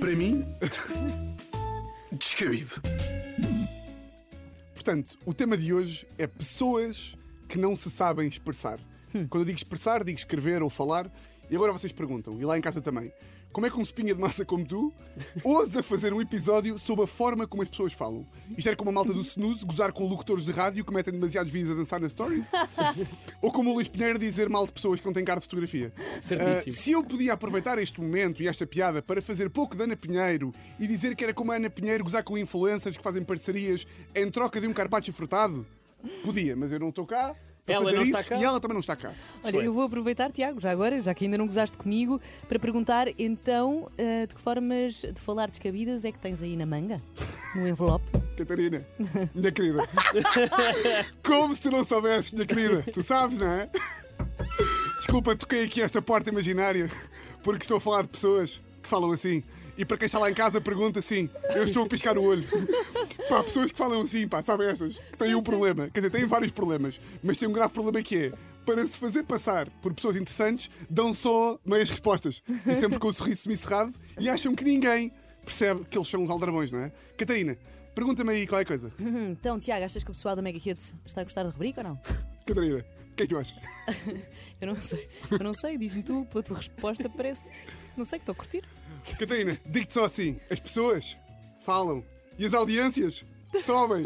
Para mim, descabido. Portanto, o tema de hoje é pessoas que não se sabem expressar. Quando eu digo expressar, digo escrever ou falar. E agora vocês perguntam, e lá em casa também, como é que um espinha de massa como tu ousa fazer um episódio sobre a forma como as pessoas falam? Isto era como a malta do snooze gozar com locutores de rádio que metem demasiados vídeos a dançar nas stories? ou como o Luís Pinheiro dizer mal de pessoas que não têm cara de fotografia? Certíssimo. Ah, se eu podia aproveitar este momento e esta piada para fazer pouco de Ana Pinheiro e dizer que era como a Ana Pinheiro gozar com influencers que fazem parcerias em troca de um carpaccio frutado, podia, mas eu não estou cá. Para Ela fazer não isso, está cá. E ela também não está cá. Olha, Excelente. eu vou aproveitar, Tiago, já agora, já que ainda não gozaste comigo, para perguntar então eh, de que formas de falar descabidas é que tens aí na manga? No envelope? Catarina, minha querida. Como se tu não soubesses, minha querida. Tu sabes, não é? Desculpa, toquei aqui esta porta imaginária porque estou a falar de pessoas que falam assim. E para quem está lá em casa, pergunta assim: eu estou a piscar o olho. Pá, pessoas que falam assim, pá, sabem estas? Que têm um problema. Quer dizer, têm vários problemas, mas têm um grave problema que é. Para se fazer passar por pessoas interessantes, dão só meias respostas. E sempre com o sorriso semicerrado e acham que ninguém percebe que eles são uns aldrabões, não é? Catarina, pergunta-me aí qualquer coisa. Hum, Então, Tiago, achas que o pessoal da Mega Hits está a gostar da rubrica ou não? Catarina, o que é que tu achas? Eu não sei. Eu não sei, diz-me tu, pela tua resposta, parece. Não sei que estou a curtir. Catarina, digo-te só assim: as pessoas falam e as audiências sobem.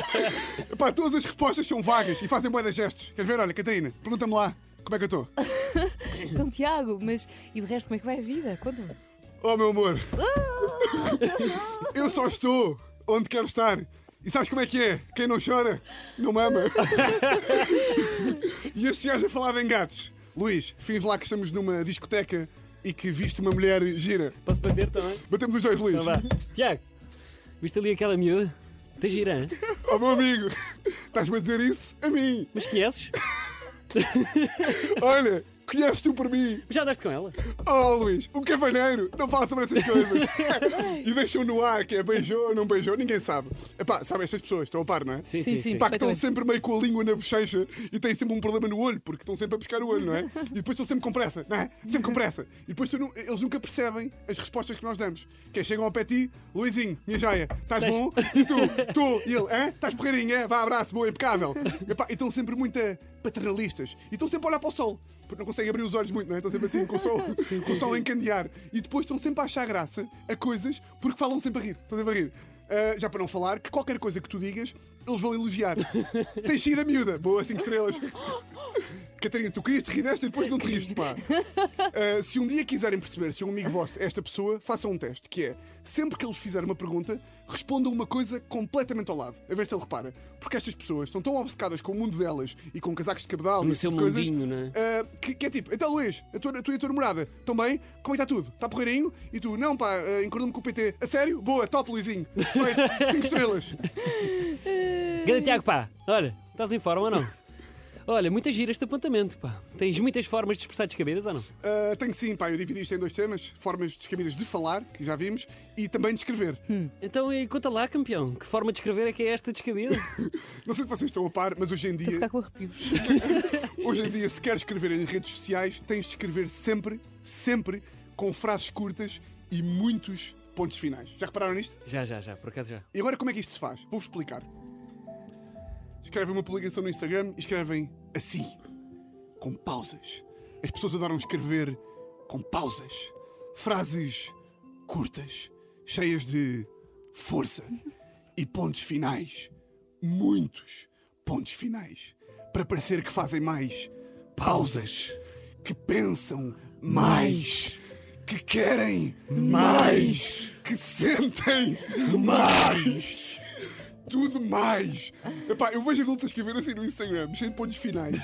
Epá, todas as respostas são vagas e fazem boas gestos. Queres ver? Olha, Catarina, pergunta-me lá como é que eu estou. Então, Tiago, mas e de resto, como é que vai a vida? Conta-me. Oh, meu amor, eu só estou onde quero estar. E sabes como é que é? Quem não chora, não mama. e este gajo a falar em gatos. Luís, fins lá que estamos numa discoteca e que viste uma mulher gira. Posso bater também? Batemos os dois, Luís. Então vá. Tiago, viste ali aquela miúda? Tem gira, hein? Oh, meu amigo, estás-me a dizer isso a mim? Mas conheces? Olha, conheces tu por mim. Já andaste com ela? Oh, Luís, um cavaneiro não fala sobre essas coisas. e deixam no ar que é beijou ou não beijou, ninguém sabe. Epá, sabe, estas pessoas estão a par, não é? Sim, Sim, sim. Pá, que estão sempre meio com a língua na bochecha e têm sempre um problema no olho, porque estão sempre a pescar o olho, não é? E depois estão sempre com pressa, não é? Sempre com pressa. E depois tu eles nunca percebem as respostas que nós damos. Que é, chegam ao pé de ti, Luizinho, minha joia, estás bom? E tu, tu, e ele, hã? Estás porreirinho, é? Vá, abraço, boa, impecável. Epá, e estão sempre muito eh, paternalistas. E estão sempre a olhar para o sol, porque não conseguem abrir os olhos muito, não é? Estão sempre assim, com o sol, com o sol a encandear. E depois estão sempre a achar graça a coisas, porque falam sempre a rir. Estão sempre a rir. Ah, já para não falar que qualquer coisa que tu digas, eles vão elogiar. Tens sido a miúda. Boa, 5 estrelas. Catarina, tu querias te rir desta e depois não te riste, pá. Ah, se um dia quiserem perceber se um amigo vosso é esta pessoa, façam um teste, que é, sempre que eles fizerem uma pergunta, respondam uma coisa completamente ao lado, a ver se ele repara. Porque estas pessoas estão tão obcecadas com o mundo delas e com casacos de cabedal e No seu tipo de coisas, mundinho, não é? ah, que, que é tipo, então Luís, a tua, a tua e a tua namorada, estão bem? Como é que está tudo? Está porreirinho? E tu, não pá, uh, encordou-me com o PT. A sério? Boa, top Luizinho. Feito, 5 estrelas. Ganda Tiago, pá, olha, estás em forma ou não? Olha, muita gira este apontamento, pá. Tens muitas formas de expressar descabidas ou não? Uh, tenho sim, pá, eu dividi isto em dois temas: formas descabidas de falar, que já vimos, e também de escrever. Então, e conta lá, campeão, que forma de escrever é que é esta descabida? Não sei se vocês estão a par, mas hoje em Estou a dia, ficar com arrepios. hoje em dia, se queres escrever em redes sociais, tens de escrever sempre, sempre com frases curtas e muitos pontos finais. Já repararam nisto? já, já, já, por acaso já. E agora como é que isto se faz? Vou-vos explicar. Escrevem uma publicação no Instagram e escrevem assim, com pausas. As pessoas adoram escrever com pausas. Frases curtas, cheias de força e pontos finais. Muitos pontos finais. Para parecer que fazem mais pausas. Que pensam mais. Que querem mais. Que sentem mais. Tudo mais. Epá, eu vejo adultos a escrever assim no Instagram, cheio de pontos finais.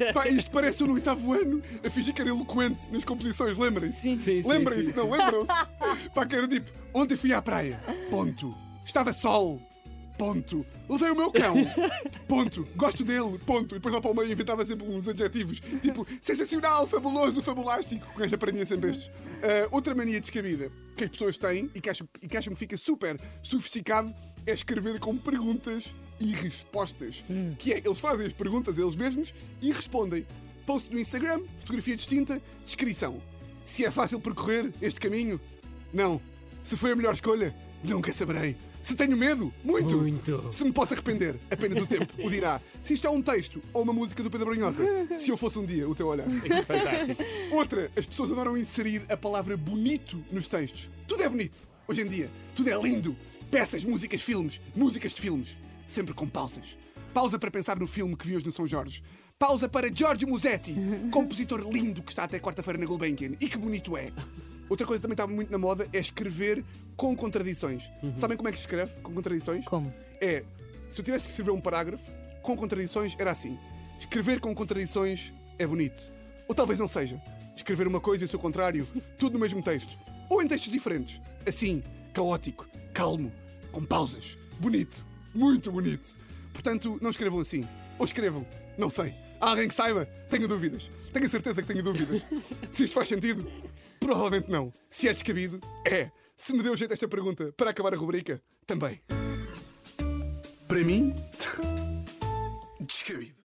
Epá, isto parece eu no oitavo ano a fingir que era eloquente nas composições, lembrem-se? Sim. Sim, Lembrem-se, não lembram-se? Pá, que era tipo, ontem fui à praia, ponto. Estava sol, ponto. Levei o meu cão, ponto. Gosto dele, ponto. E depois lá para o meio inventava sempre uns adjetivos, tipo sensacional, fabuloso, fabulástico. Com esta prendia sempre estes. Ah, outra mania descabida que as pessoas têm e que, acham, e que acham que fica super sofisticado é escrever com perguntas e respostas. Que é, eles fazem as perguntas eles mesmos e respondem. Post no Instagram, fotografia distinta, descrição. Se é fácil percorrer este caminho? Não. Se foi a melhor escolha, nunca saberei. Se tenho medo, muito. Muito. Se me posso arrepender, apenas o tempo o dirá. Se isto é um texto ou uma música do Pedro Brunhosa, se eu fosse um dia o teu olhar. Isto é fantástico. Outra, as pessoas adoram inserir a palavra bonito nos textos. Tudo é bonito, hoje em dia. Tudo é lindo. Peças, músicas, filmes, músicas de filmes. Sempre com pausas. Pausa para pensar no filme que vi hoje no São Jorge. Pausa para Giorgio Musetti, compositor lindo que está até quarta-feira na Gulbenkian. E que bonito é. Outra coisa que também está muito na moda é escrever com contradições. Sabem como é que se escreve com contradições? Como? É, se eu tivesse que escrever um parágrafo com contradições, era assim. Escrever com contradições é bonito. Ou talvez não seja. Escrever uma coisa e o seu contrário, tudo no mesmo texto. Ou em textos diferentes. Assim, caótico, calmo, com pausas. Bonito. Muito bonito. Portanto, não escrevam assim. Ou escrevam. Não sei. Há alguém que saiba? Tenho dúvidas. Tenho a certeza que tenho dúvidas. Se isto faz sentido? Provavelmente não. Se é descabido? É. Se me deu jeito esta pergunta para acabar a rubrica? Também. Para mim, descabido.